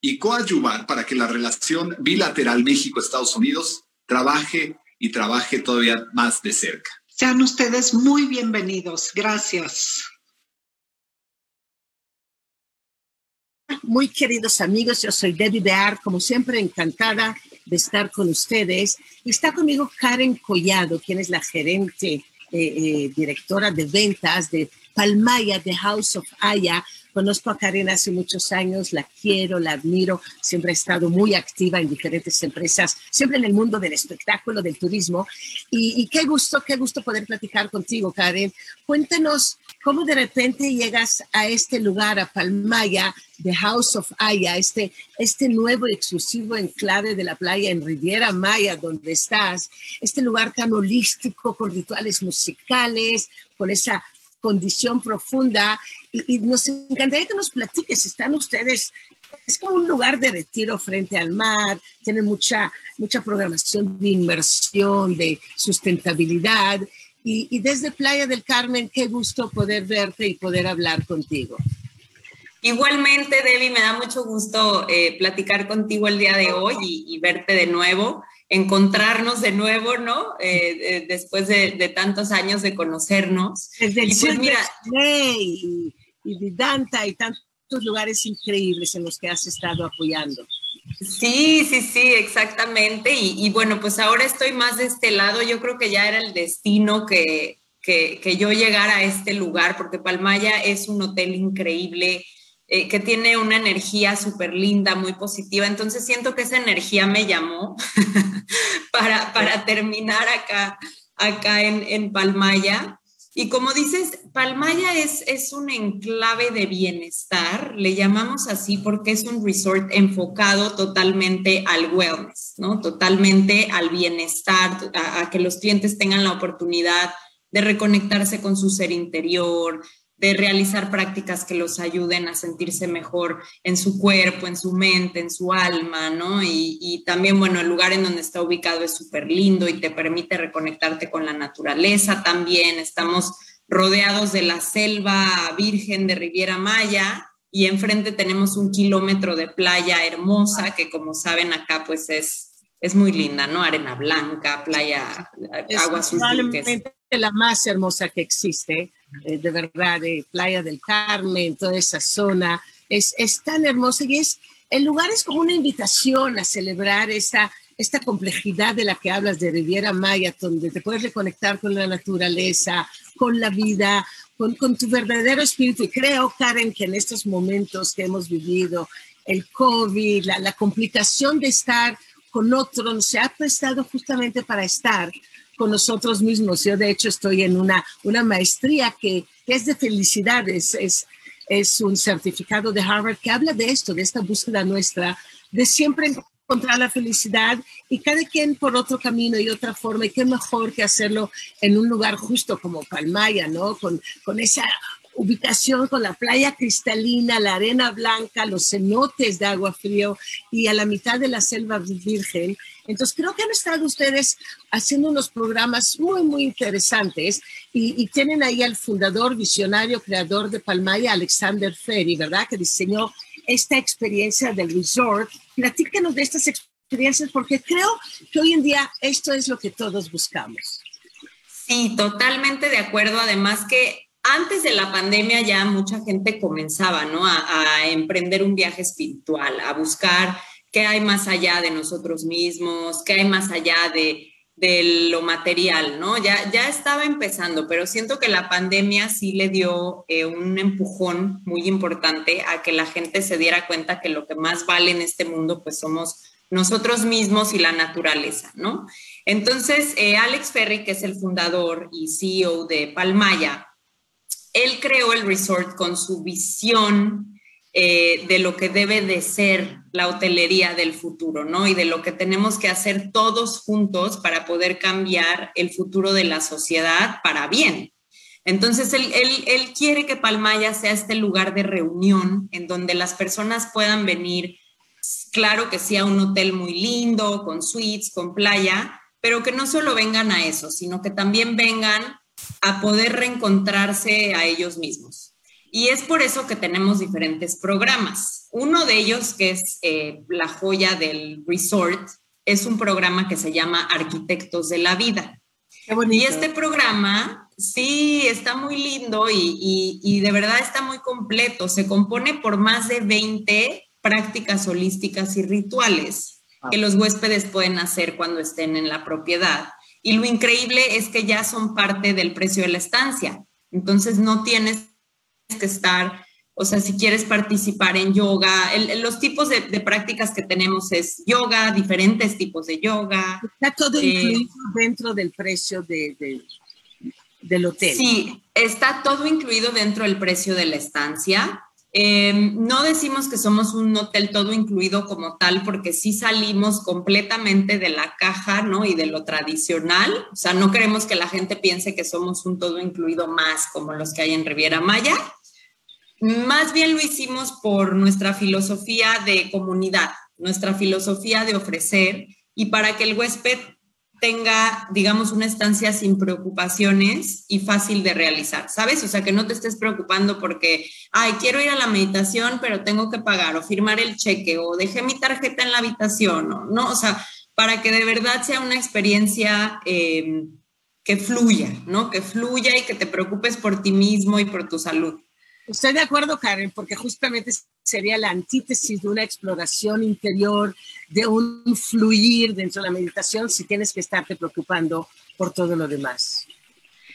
y coadyuvar para que la relación bilateral México-Estados Unidos trabaje y trabaje todavía más de cerca. Sean ustedes muy bienvenidos. Gracias. Muy queridos amigos, yo soy Debbie Bear, como siempre encantada de estar con ustedes. Y está conmigo Karen Collado, quien es la gerente, eh, eh, directora de ventas de Palmaya, de House of Aya. Conozco a Karen hace muchos años, la quiero, la admiro, siempre ha estado muy activa en diferentes empresas, siempre en el mundo del espectáculo, del turismo. Y, y qué gusto, qué gusto poder platicar contigo, Karen. Cuéntanos cómo de repente llegas a este lugar, a Palmaya, The House of Aya, este, este nuevo exclusivo enclave de la playa en Riviera Maya, donde estás, este lugar tan holístico, con rituales musicales, con esa condición profunda. Y, nos encantaría que nos platiques, están ustedes, es como un lugar de retiro frente al mar, tienen mucha, mucha programación de inmersión, de sustentabilidad. Y, y desde Playa del Carmen, qué gusto poder verte y poder hablar contigo. Igualmente, Debbie, me da mucho gusto eh, platicar contigo el día de hoy y, verte de nuevo, encontrarnos de nuevo, ¿no? Eh, después de, tantos años de conocernos. Desde el y pues, mira, y, y Danta y tantos lugares increíbles en los que has estado apoyando. Sí, sí, sí, exactamente. Y, bueno, pues ahora estoy más de este lado. Yo creo que ya era el destino que, que, que yo llegara a este lugar, porque Palmaya es un hotel increíble eh, que tiene una energía súper linda, muy positiva. Entonces siento que esa energía me llamó para, para, terminar acá, acá en, en, Palmaya. Y como dices, Palmaya es, es un enclave de bienestar, le llamamos así porque es un resort enfocado totalmente al wellness, ¿no? Totalmente al bienestar, a, a que los clientes tengan la oportunidad de reconectarse con su ser interior, de realizar prácticas que los ayuden a sentirse mejor en su cuerpo, en su mente, en su alma, ¿no? Y, también, bueno, el lugar en donde está ubicado es súper lindo y te permite reconectarte con la naturaleza también. Estamos rodeados de la selva virgen de Riviera Maya y enfrente tenemos un kilómetro de playa hermosa que como saben acá pues es, es muy linda, ¿no? Arena blanca, playa, agua azul. Probablemente la más hermosa que existe eh, de verdad, de Playa del Carmen, toda esa zona, es, es tan hermosa y es, el lugar es como una invitación a celebrar esta, esta complejidad de la que hablas de Riviera Maya, donde te puedes reconectar con la naturaleza, con la vida, con, con tu verdadero espíritu. Y creo, Karen, que en estos momentos que hemos vivido, el COVID, la, la complicación de estar con otros, se ha prestado justamente para estar con nosotros mismos. Yo, de hecho, estoy en una, una maestría que, es de felicidades, es, es un certificado de Harvard que habla de esto, de esta búsqueda nuestra, de siempre encontrar la felicidad y cada quien por otro camino y otra forma. Y qué mejor que hacerlo en un lugar justo como Palmaya, ¿no? Con, con esa ubicación con la playa cristalina, la arena blanca, los cenotes de agua frío y a la mitad de la selva virgen. Entonces, creo que han estado ustedes haciendo unos programas muy, muy interesantes y, tienen ahí al fundador, visionario, creador de Palmaya, Alexander Ferry, ¿verdad? Que diseñó esta experiencia del resort. Platícanos de estas experiencias porque creo que hoy en día esto es lo que todos buscamos. Sí, totalmente de acuerdo. Además que antes de la pandemia ya mucha gente comenzaba, ¿no? A, emprender un viaje espiritual, a buscar qué hay más allá de nosotros mismos, qué hay más allá de, lo material, ¿no? Ya, ya estaba empezando, pero siento que la pandemia sí le dio eh, un empujón muy importante a que la gente se diera cuenta que lo que más vale en este mundo, pues somos nosotros mismos y la naturaleza, ¿no? Entonces, eh, Alex Ferry, que es el fundador y CEO de Palmaya, él creó el resort con su visión eh, de lo que debe de ser la hotelería del futuro, ¿no? Y de lo que tenemos que hacer todos juntos para poder cambiar el futuro de la sociedad para bien. Entonces, él, él quiere que Palmaya sea este lugar de reunión en donde las personas puedan venir, claro que sea un hotel muy lindo, con suites, con playa, pero que no solo vengan a eso, sino que también vengan a poder reencontrarse a ellos mismos. Y es por eso que tenemos diferentes programas. Uno de ellos, que es eh, la joya del resort, es un programa que se llama Arquitectos de la Vida. Y este programa, sí, está muy lindo y, y, de verdad está muy completo. Se compone por más de 20 prácticas holísticas y rituales que los huéspedes pueden hacer cuando estén en la propiedad y lo increíble es que ya son parte del precio de la estancia. Entonces no tienes que estar, o sea, si quieres participar en yoga, los tipos de, prácticas que tenemos es yoga, diferentes tipos de yoga. Está todo eh, incluido dentro del precio de, del hotel. Sí, está todo incluido dentro del precio de la estancia. Em, no decimos que somos un hotel todo incluido como tal, porque sí salimos completamente de la caja, ¿no? Y de lo tradicional. O sea, no queremos que la gente piense que somos un todo incluido más como los que hay en Riviera Maya. Más bien lo hicimos por nuestra filosofía de comunidad, nuestra filosofía de ofrecer y para que el huésped tenga, digamos, una estancia sin preocupaciones y fácil de realizar, ¿sabes? O sea, que no te estés preocupando porque, ay, quiero ir a la meditación, pero tengo que pagar o firmar el cheque o dejé mi tarjeta en la habitación, ¿no? ¿no? O sea, para que de verdad sea una experiencia eh, que fluya, ¿no? Que fluya y que te preocupes por ti mismo y por tu salud. Estoy de acuerdo, Karen, porque justamente sería la antítesis de una exploración interior, de un fluir dentro de la meditación si tienes que estarte preocupando por todo lo demás.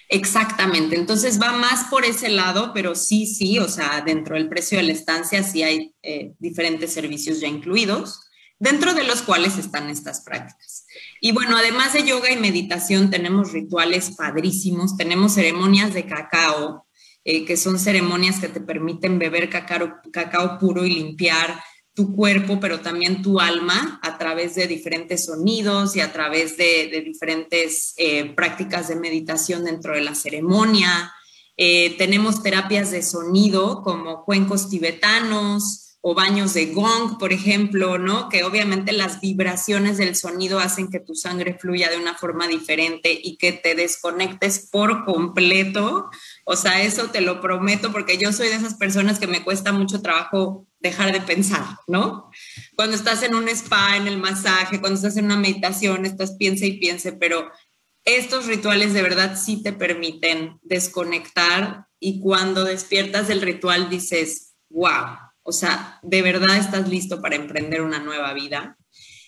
Exactamente, entonces va más por ese lado, pero sí, sí, o sea, dentro del precio de la estancia sí hay eh, diferentes servicios ya incluidos, dentro de los cuales están estas prácticas. Y bueno, además de yoga y meditación, tenemos rituales padrísimos, tenemos ceremonias de cacao, eh, que son ceremonias que te permiten beber cacao, puro y limpiar tu cuerpo, pero también tu alma a través de diferentes sonidos y a través de, diferentes eh, prácticas de meditación dentro de la ceremonia. Eh, tenemos terapias de sonido como cuencos tibetanos, o baños de gong, por ejemplo, ¿no? Que obviamente las vibraciones del sonido hacen que tu sangre fluya de una forma diferente y que te desconectes por completo. O sea, eso te lo prometo porque yo soy de esas personas que me cuesta mucho trabajo dejar de pensar, ¿no? Cuando estás en un spa, en el masaje, cuando estás en una meditación, estás piense y piense, pero estos rituales de verdad sí te permiten desconectar y cuando despiertas del ritual dices, wow, o sea, de verdad estás listo para emprender una nueva vida.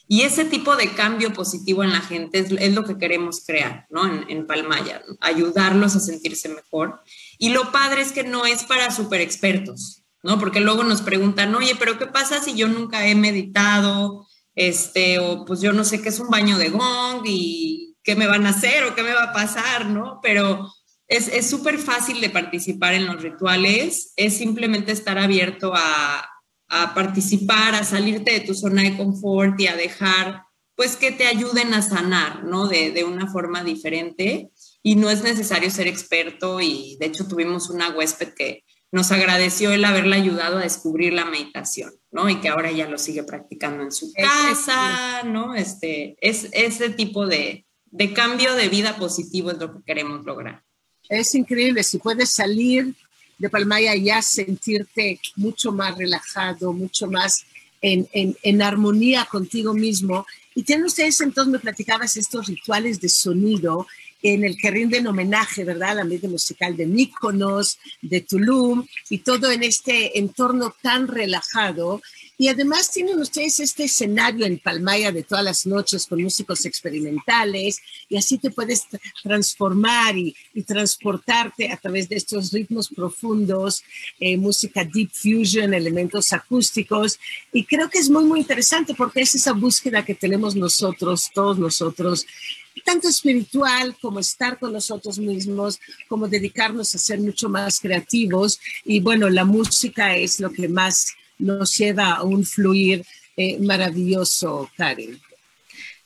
Y ese tipo de cambio positivo en la gente es, lo que queremos crear, ¿no? En, en Palmaya, ayudarlos a sentirse mejor. Y lo padre es que no es para super expertos, ¿no? Porque luego nos preguntan, oye, pero ¿qué pasa si yo nunca he meditado? Este, o pues yo no sé qué es un baño de gong y qué me van a hacer o qué me va a pasar, ¿no? Pero es súper fácil de participar en los rituales, es simplemente estar abierto a, a participar, a salirte de tu zona de confort y a dejar, pues que te ayuden a sanar, ¿no? De, de, una forma diferente. Y no es necesario ser experto y de hecho tuvimos una huésped que nos agradeció el haberla ayudado a descubrir la meditación, ¿no? Y que ahora ya lo sigue practicando en su casa, ¿no? Este, es ese tipo de, de cambio de vida positivo es lo que queremos lograr. Es increíble, si puedes salir de Palmaya ya sentirte mucho más relajado, mucho más en, en, armonía contigo mismo. Y tienen ustedes, entonces me platicabas estos rituales de sonido en el que rinden homenaje, ¿verdad? Al ambiente musical de Míconos, de Tulum y todo en este entorno tan relajado y además tienen ustedes este escenario en Palmaya de todas las noches con músicos experimentales y así te puedes transformar y, transportarte a través de estos ritmos profundos, eh, música deep fusion, elementos acústicos. Y creo que es muy, muy interesante porque es esa búsqueda que tenemos nosotros, todos nosotros, tanto espiritual como estar con nosotros mismos, como dedicarnos a ser mucho más creativos. Y bueno, la música es lo que más nos lleva a un fluir eh, maravilloso, Karen.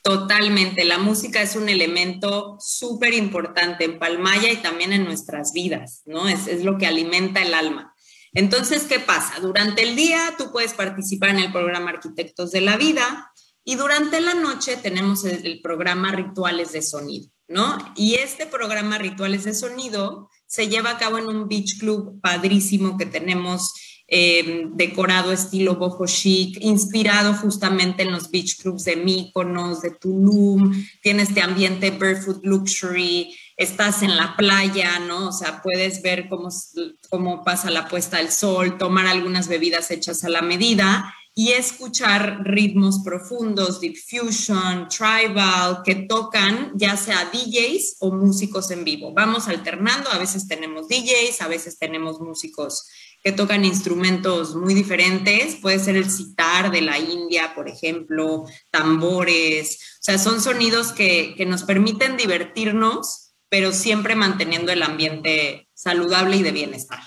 Totalmente, la música es un elemento súper importante en Palmaya y también en nuestras vidas, ¿no? Es, es lo que alimenta el alma. Entonces, ¿qué pasa? Durante el día tú puedes participar en el programa Arquitectos de la Vida y durante la noche tenemos el, el programa Rituales de Sonido, ¿no? Y este programa Rituales de Sonido se lleva a cabo en un beach club padrísimo que tenemos eh, decorado estilo boho chic, inspirado justamente en los beach clubs de Mykonos, de Tulum, tiene este ambiente barefoot luxury, estás en la playa, ¿no? O sea, puedes ver cómo, cómo pasa la puesta del sol, tomar algunas bebidas hechas a la medida y escuchar ritmos profundos, deep fusion, tribal, que tocan ya sea DJs o músicos en vivo. Vamos alternando, a veces tenemos DJs, a veces tenemos músicos que tocan instrumentos muy diferentes. Puede ser el sitar de la India, por ejemplo, tambores. O sea, son sonidos que, que nos permiten divertirnos, pero siempre manteniendo el ambiente saludable y de bienestar.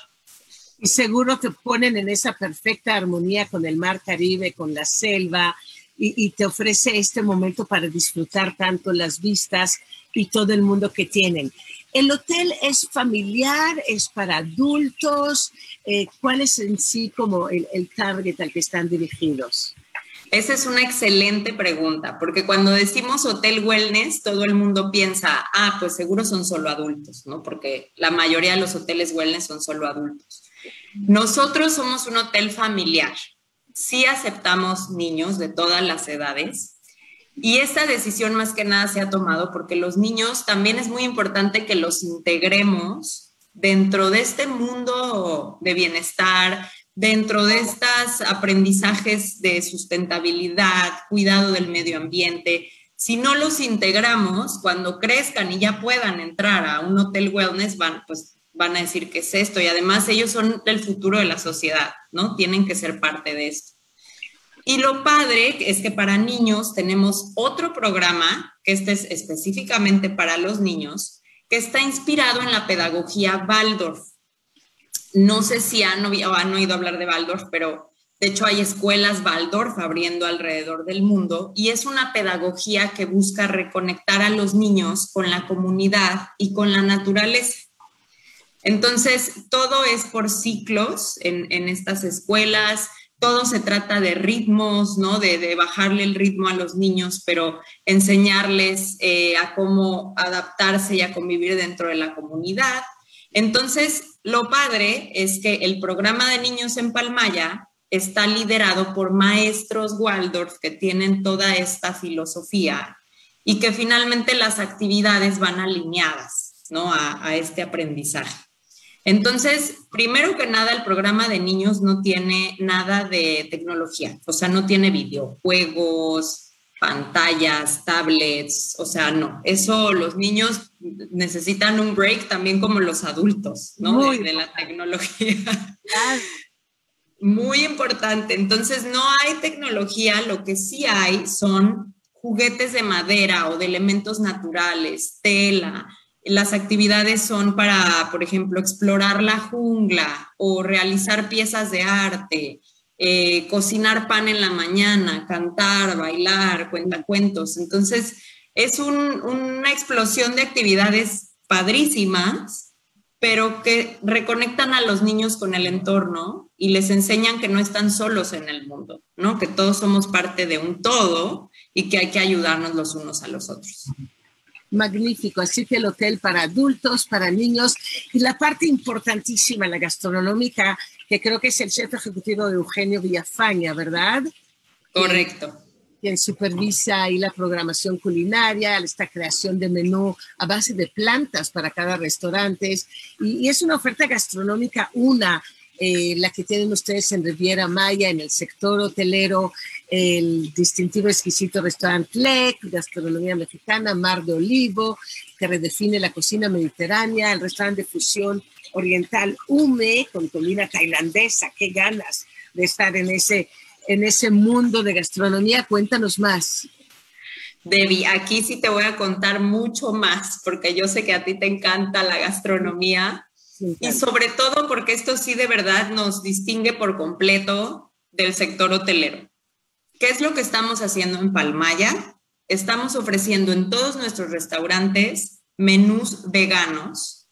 Y seguro te ponen en esa perfecta armonía con el mar Caribe, con la selva, y, y, te ofrece este momento para disfrutar tanto las vistas y todo el mundo que tienen. ¿El hotel es familiar? ¿Es para adultos? Eh, ¿Cuál es en sí como el, el target al que están dirigidos? Esa es una excelente pregunta, porque cuando decimos hotel wellness, todo el mundo piensa, ah, pues seguro son solo adultos, ¿no? Porque la mayoría de los hoteles wellness son solo adultos. Nosotros somos un hotel familiar. Sí aceptamos niños de todas las edades, y esta decisión más que nada se ha tomado porque los niños también es muy importante que los integremos dentro de este mundo de bienestar, dentro de estos aprendizajes de sustentabilidad, cuidado del medio ambiente. Si no los integramos, cuando crezcan y ya puedan entrar a un hotel wellness, van, pues, van a decir qué es esto. Y además ellos son el futuro de la sociedad, ¿no? Tienen que ser parte de esto. Y lo padre es que para niños tenemos otro programa, que este es específicamente para los niños, que está inspirado en la pedagogía Waldorf. No sé si han, han oído hablar de Waldorf, pero de hecho hay escuelas Waldorf abriendo alrededor del mundo y es una pedagogía que busca reconectar a los niños con la comunidad y con la naturaleza. Entonces, todo es por ciclos en, en estas escuelas todo se trata de ritmos, ¿no? De, bajarle el ritmo a los niños, pero enseñarles eh, a cómo adaptarse y a convivir dentro de la comunidad. Entonces, lo padre es que el programa de niños en Palmaya está liderado por maestros Waldorf que tienen toda esta filosofía y que finalmente las actividades van alineadas ¿no? a, a este aprendizaje. Entonces, primero que nada, el programa de niños no tiene nada de tecnología, o sea, no tiene videojuegos, pantallas, tablets, o sea, no, eso los niños necesitan un break también como los adultos, ¿no? de, la tecnología. Muy importante. Entonces, no hay tecnología, lo que sí hay son juguetes de madera o de elementos naturales, tela, las actividades son para, por ejemplo, explorar la jungla o realizar piezas de arte, eh, cocinar pan en la mañana, cantar, bailar, cuentacuentos. Entonces, es una explosión de actividades padrísimas, pero que reconectan a los niños con el entorno y les enseñan que no están solos en el mundo, ¿no? Que todos somos parte de un todo y que hay que ayudarnos los unos a los otros magnífico. Así que el hotel para adultos, para niños y la parte importantísima, la gastronómica, que creo que es el chef ejecutivo de Eugenio Villafaña, ¿verdad? Correcto. Quien, supervisa ahí la programación culinaria, esta creación de menú a base de plantas para cada restaurante. Y, y es una oferta gastronómica una eh, la que tienen ustedes en Riviera Maya, en el sector hotelero, el distintivo exquisito restaurante Lec, gastronomía mexicana, Mar de Olivo, que redefine la cocina mediterránea, el restaurante de fusión oriental Ume, con comida tailandesa, qué ganas de estar en ese, en ese mundo de gastronomía. Cuéntanos más. Debbie, aquí sí te voy a contar mucho más, porque yo sé que a ti te encanta la gastronomía y sobre todo porque esto sí de verdad nos distingue por completo del sector hotelero. ¿Qué es lo que estamos haciendo en Palmaya? Estamos ofreciendo en todos nuestros restaurantes menús veganos.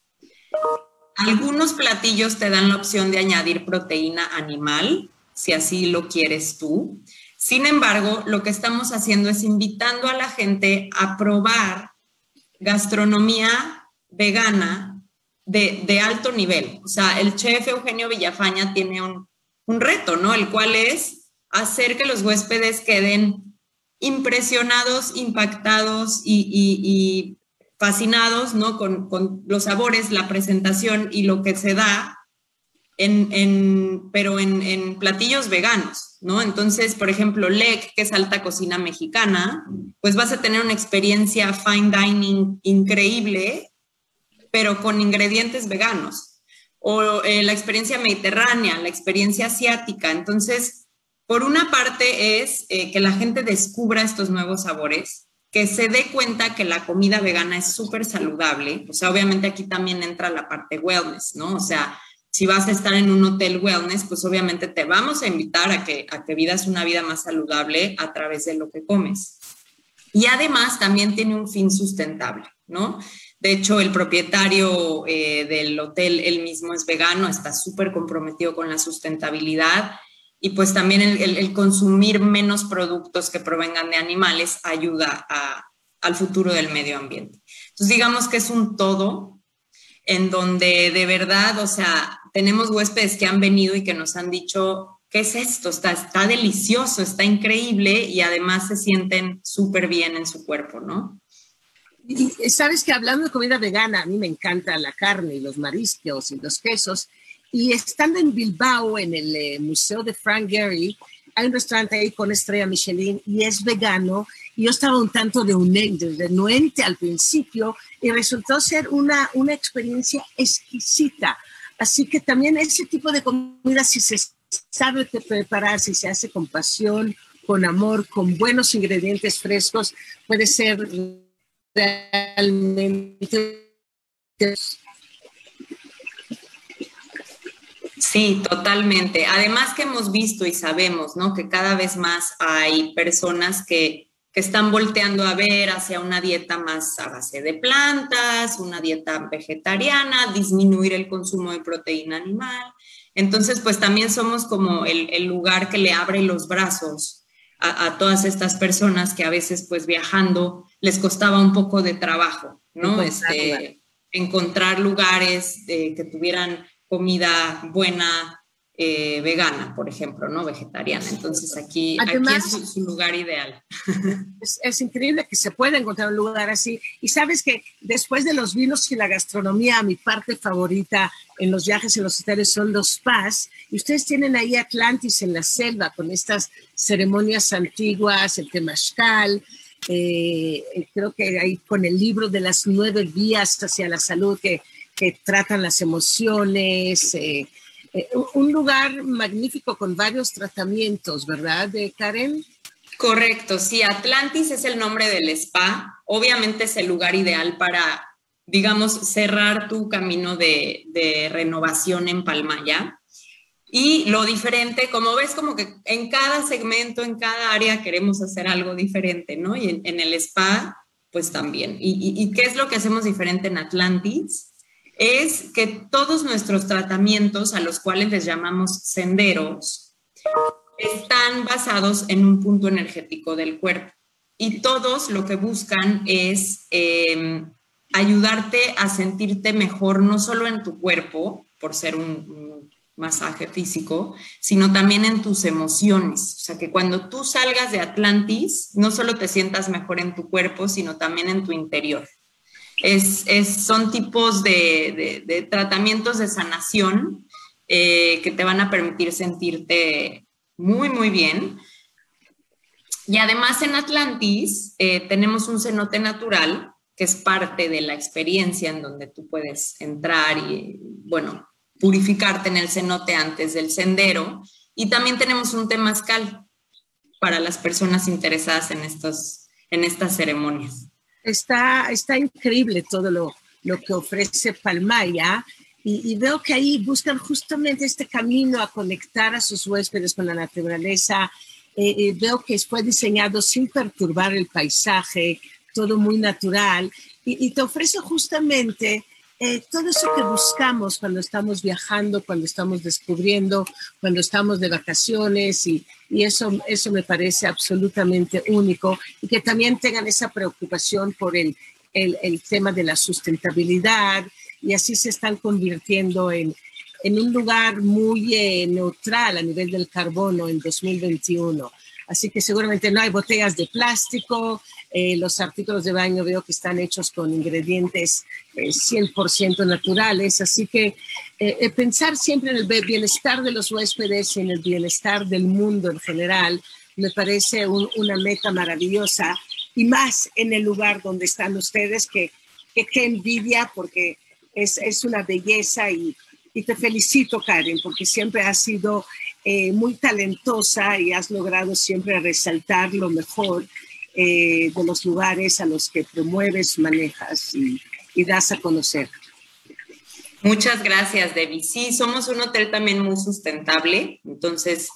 Algunos platillos te dan la opción de añadir proteína animal, si así lo quieres tú. Sin embargo, lo que estamos haciendo es invitando a la gente a probar gastronomía vegana de, alto nivel. O sea, el chef Eugenio Villafaña tiene un, reto, ¿no? El cual es hacer que los huéspedes queden impresionados, impactados y, fascinados, ¿no? Con, los sabores, la presentación y lo que se da, en, pero en, en, platillos veganos, ¿no? Entonces, por ejemplo, LEC, que es alta cocina mexicana, pues vas a tener una experiencia fine dining increíble pero con ingredientes veganos. O eh, la experiencia mediterránea, la experiencia asiática. Entonces, por una parte es eh, que la gente descubra estos nuevos sabores, que se dé cuenta que la comida vegana es súper saludable. O sea, obviamente aquí también entra la parte wellness, ¿no? O sea, si vas a estar en un hotel wellness, pues obviamente te vamos a invitar a que, a que vivas una vida más saludable a través de lo que comes. Y además también tiene un fin sustentable, ¿no? De hecho, el propietario eh, del hotel, él mismo es vegano, está súper comprometido con la sustentabilidad y pues también el, consumir menos productos que provengan de animales ayuda al futuro del medio ambiente. Entonces, digamos que es un todo en donde de verdad, o sea, tenemos huéspedes que han venido y que nos han dicho, ¿qué es esto? Está, está delicioso, está increíble y además se sienten súper bien en su cuerpo, ¿no? Y sabes que hablando de comida vegana, a mí me encanta la carne y los mariscos y los quesos. Y estando en Bilbao, en el eh, Museo de Frank Gehry, hay un restaurante ahí con estrella Michelin y es vegano. Y yo estaba un tanto de renuente al principio y resultó ser una, una experiencia exquisita. Así que también ese tipo de comida, si se sabe preparar, si se hace con pasión, con amor, con buenos ingredientes frescos, puede ser Sí, totalmente. Además que hemos visto y sabemos, ¿no? Que cada vez más hay personas que, que, están volteando a ver hacia una dieta más a base de plantas, una dieta vegetariana, disminuir el consumo de proteína animal. Entonces, pues también somos como el, el lugar que le abre los brazos a, a, todas estas personas que a veces, pues viajando, les costaba un poco de trabajo, ¿no? Este, encontrar lugares que tuvieran comida buena, eh, vegana, por ejemplo, no vegetariana. Entonces aquí, es su, lugar ideal. Es, increíble que se pueda encontrar un lugar así. Y sabes que después de los vinos y la gastronomía, mi parte favorita en los viajes en los hoteles son los spas. Y ustedes tienen ahí Atlantis en la selva con estas ceremonias antiguas, el temazcal. Eh, creo que ahí con el libro de las nueve vías hacia la salud que, que tratan las emociones. Eh, eh, un lugar magnífico con varios tratamientos, ¿verdad, de Karen? Correcto, sí, Atlantis es el nombre del spa. Obviamente es el lugar ideal para, digamos, cerrar tu camino de, renovación en Palmaya. Y lo diferente, como ves, como que en cada segmento, en cada área queremos hacer algo diferente, ¿no? Y en, el spa, pues también. ¿Y qué es lo que hacemos diferente en Atlantis? es que todos nuestros tratamientos, a los cuales les llamamos senderos, están basados en un punto energético del cuerpo. Y todos lo que buscan es em, ayudarte a sentirte mejor, no solo en tu cuerpo, por ser un, masaje físico, sino también en tus emociones. O sea, que cuando tú salgas de Atlantis, no solo te sientas mejor en tu cuerpo, sino también en tu interior. Es, son tipos de, tratamientos de sanación eh, que te van a permitir sentirte muy, muy bien. Y además en Atlantis eh, tenemos un cenote natural que es parte de la experiencia en donde tú puedes entrar y, bueno, purificarte en el cenote antes del sendero. Y también tenemos un temazcal para las personas interesadas en, estos, en estas ceremonias. Está, está increíble todo lo, lo que ofrece Palmaya y, veo que ahí buscan justamente este camino a conectar a sus huéspedes con la naturaleza. Eh, eh, veo que fue diseñado sin perturbar el paisaje, todo muy natural y, y te ofrece justamente eh, todo eso que buscamos cuando estamos viajando, cuando estamos descubriendo, cuando estamos de vacaciones y, y eso, eso me parece absolutamente único y que también tengan esa preocupación por el, el, el tema de la sustentabilidad y así se están convirtiendo en, en un lugar muy eh, neutral a nivel del carbono en 2021. Así que seguramente no hay botellas de plástico, eh, los artículos de baño veo que están hechos con ingredientes 100% eh, naturales, así que eh, pensar siempre en el bienestar de los huéspedes y en el bienestar del mundo en general me parece una meta maravillosa. Y más en el lugar donde están ustedes, que, que, envidia porque es, es una belleza y, y, te felicito, Karen, porque siempre has sido muy talentosa y has logrado siempre resaltar lo mejor eh, de los lugares a los que promueves, manejas y, das a conocer. Muchas gracias, Debbie. Sí, somos un hotel también muy sustentable, entonces,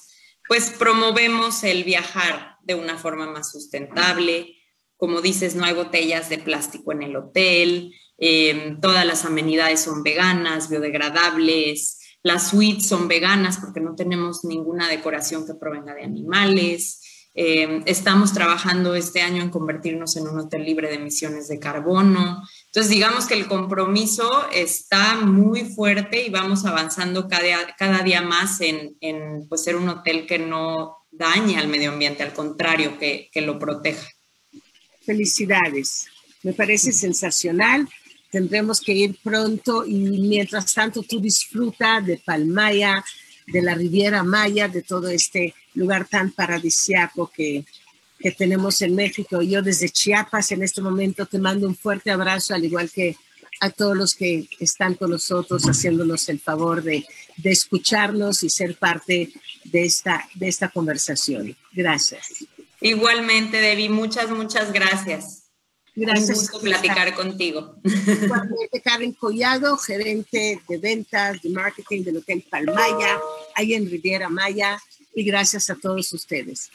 pues promovemos el viajar de una forma más sustentable. Como dices, no hay botellas de plástico en el hotel, em, todas las amenidades son veganas, biodegradables, las suites son veganas porque no tenemos ninguna decoración que provenga de animales. Eh, estamos trabajando este año en convertirnos en un hotel libre de emisiones de carbono. Entonces, digamos que el compromiso está muy fuerte y vamos avanzando cada, día más en, pues, ser un hotel que no dañe al medio ambiente, al contrario, que lo proteja. Felicidades. Me parece sensacional. Tendremos que ir pronto y mientras tanto tú disfruta de Palmaya, de la Riviera Maya, de todo este lugar tan paradisiaco que, que tenemos en México. Yo desde Chiapas en este momento te mando un fuerte abrazo, al igual que a todos los que están con nosotros haciéndonos el favor de, de escucharnos y ser parte de esta, de esta conversación. Gracias. Igualmente, Debbie, muchas, muchas gracias. Gracias. Un gusto platicar contigo. Karen Collado, gerente de ventas, de marketing del Hotel Palmaya, ahí en Riviera Maya, y gracias a todos ustedes.